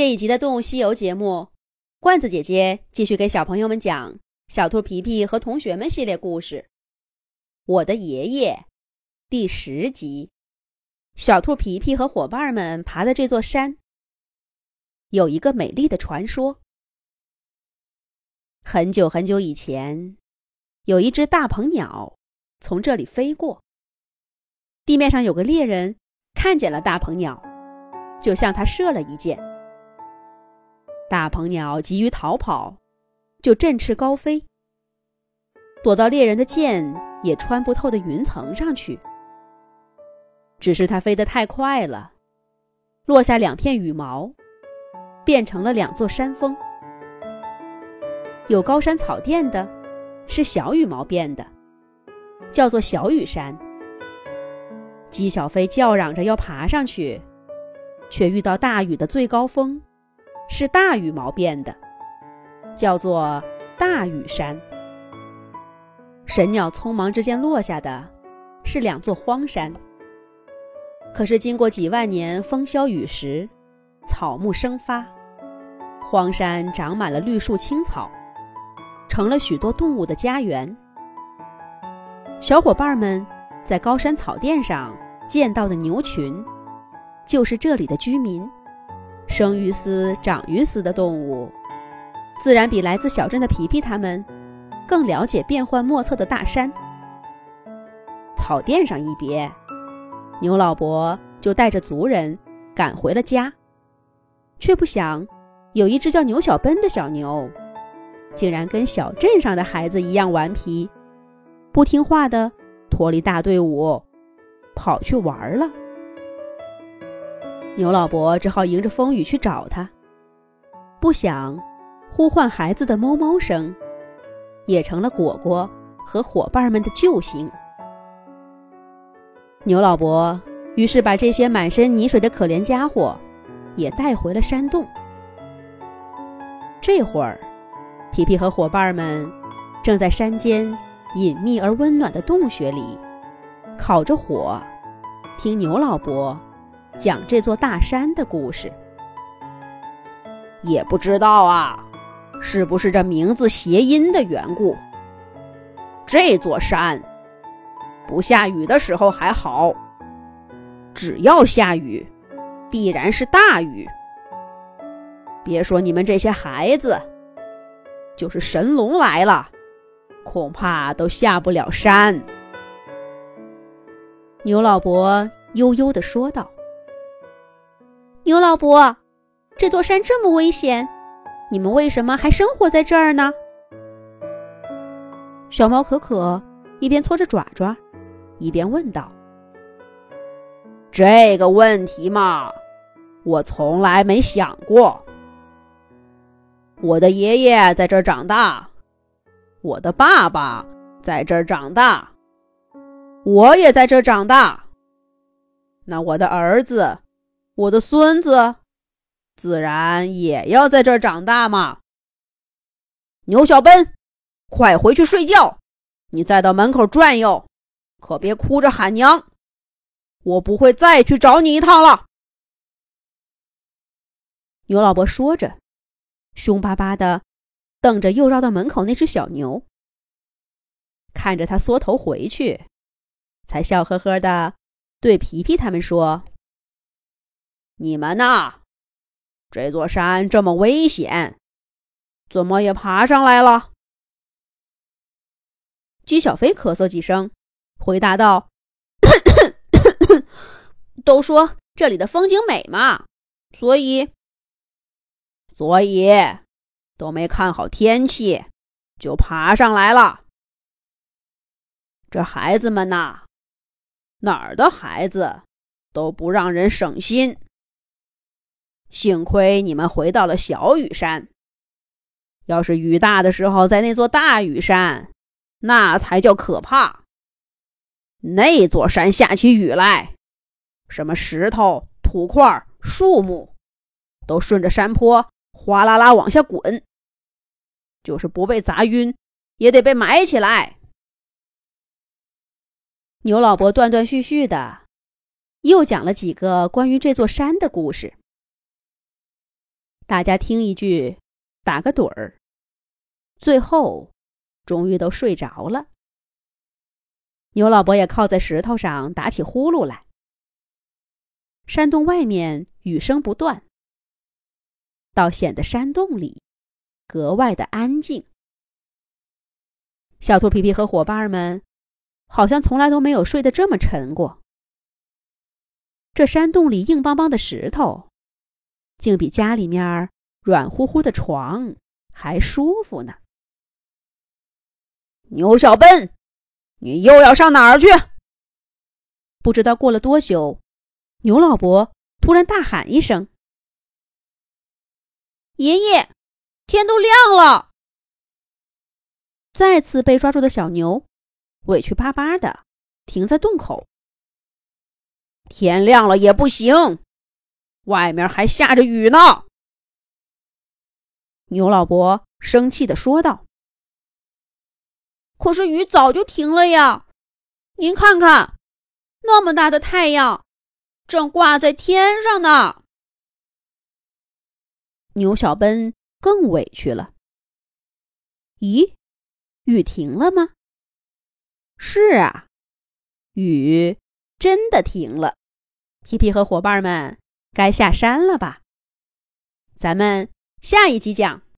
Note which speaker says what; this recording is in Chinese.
Speaker 1: 这一集的《动物西游》节目，罐子姐姐继续给小朋友们讲《小兔皮皮和同学们》系列故事。我的爷爷，第十集。小兔皮皮和伙伴们爬的这座山，有一个美丽的传说。很久很久以前，有一只大鹏鸟从这里飞过。地面上有个猎人看见了大鹏鸟，就向他射了一箭。大鹏鸟急于逃跑，就振翅高飞，躲到猎人的箭也穿不透的云层上去。只是它飞得太快了，落下两片羽毛，变成了两座山峰。有高山草甸的，是小羽毛变的，叫做小羽山。姬小飞叫嚷着要爬上去，却遇到大雨的最高峰。是大羽毛变的，叫做大羽山。神鸟匆忙之间落下的，是两座荒山。可是经过几万年风消雨蚀，草木生发，荒山长满了绿树青草，成了许多动物的家园。小伙伴们在高山草甸上见到的牛群，就是这里的居民。生于斯、长于斯的动物，自然比来自小镇的皮皮他们更了解变幻莫测的大山。草甸上一别，牛老伯就带着族人赶回了家，却不想有一只叫牛小奔的小牛，竟然跟小镇上的孩子一样顽皮，不听话的脱离大队伍，跑去玩了。牛老伯只好迎着风雨去找他，不想呼唤孩子的哞哞声，也成了果果和伙伴们的救星。牛老伯于是把这些满身泥水的可怜家伙也带回了山洞。这会儿，皮皮和伙伴们正在山间隐秘而温暖的洞穴里烤着火，听牛老伯。讲这座大山的故事，
Speaker 2: 也不知道啊，是不是这名字谐音的缘故？这座山不下雨的时候还好，只要下雨，必然是大雨。别说你们这些孩子，就是神龙来了，恐怕都下不了山。
Speaker 1: 牛老伯悠悠地说道。牛老伯，这座山这么危险，你们为什么还生活在这儿呢？小猫可可一边搓着爪爪，一边问道：“
Speaker 2: 这个问题嘛，我从来没想过。我的爷爷在这儿长大，我的爸爸在这儿长大，我也在这儿长大。那我的儿子……”我的孙子，自然也要在这儿长大嘛。牛小奔，快回去睡觉！你再到门口转悠，可别哭着喊娘。我不会再去找你一趟了。
Speaker 1: 牛老伯说着，凶巴巴的瞪着又绕到门口那只小牛，看着他缩头回去，才笑呵呵的对皮皮他们说。
Speaker 2: 你们呐，这座山这么危险，怎么也爬上来了？
Speaker 1: 姬小飞咳嗽几声，回答道：“ 都说这里的风景美嘛，所以，
Speaker 2: 所以都没看好天气，就爬上来了。这孩子们呐，哪儿的孩子都不让人省心。”幸亏你们回到了小雨山，要是雨大的时候在那座大雨山，那才叫可怕。那座山下起雨来，什么石头、土块、树木，都顺着山坡哗啦啦往下滚，就是不被砸晕，也得被埋起来。
Speaker 1: 牛老伯断断续续的，又讲了几个关于这座山的故事。大家听一句，打个盹儿。最后，终于都睡着了。牛老伯也靠在石头上打起呼噜来。山洞外面雨声不断，倒显得山洞里格外的安静。小兔皮皮和伙伴们好像从来都没有睡得这么沉过。这山洞里硬邦邦的石头，竟比家里面软乎乎的床还舒服呢。
Speaker 2: 牛小笨。你又要上哪儿去？
Speaker 1: 不知道过了多久，牛老伯突然大喊一声：“
Speaker 3: 爷爷，天都亮了！”
Speaker 1: 再次被抓住的小牛委屈巴巴的停在洞口。
Speaker 2: 天亮了也不行，外面还下着雨呢。
Speaker 1: 牛老伯生气的说道。
Speaker 3: 可是雨早就停了呀！您看看，那么大的太阳，正挂在天上呢。
Speaker 1: 牛小奔更委屈了。咦，雨停了吗？是啊，雨真的停了。皮皮和伙伴们该下山了吧？咱们下一集讲。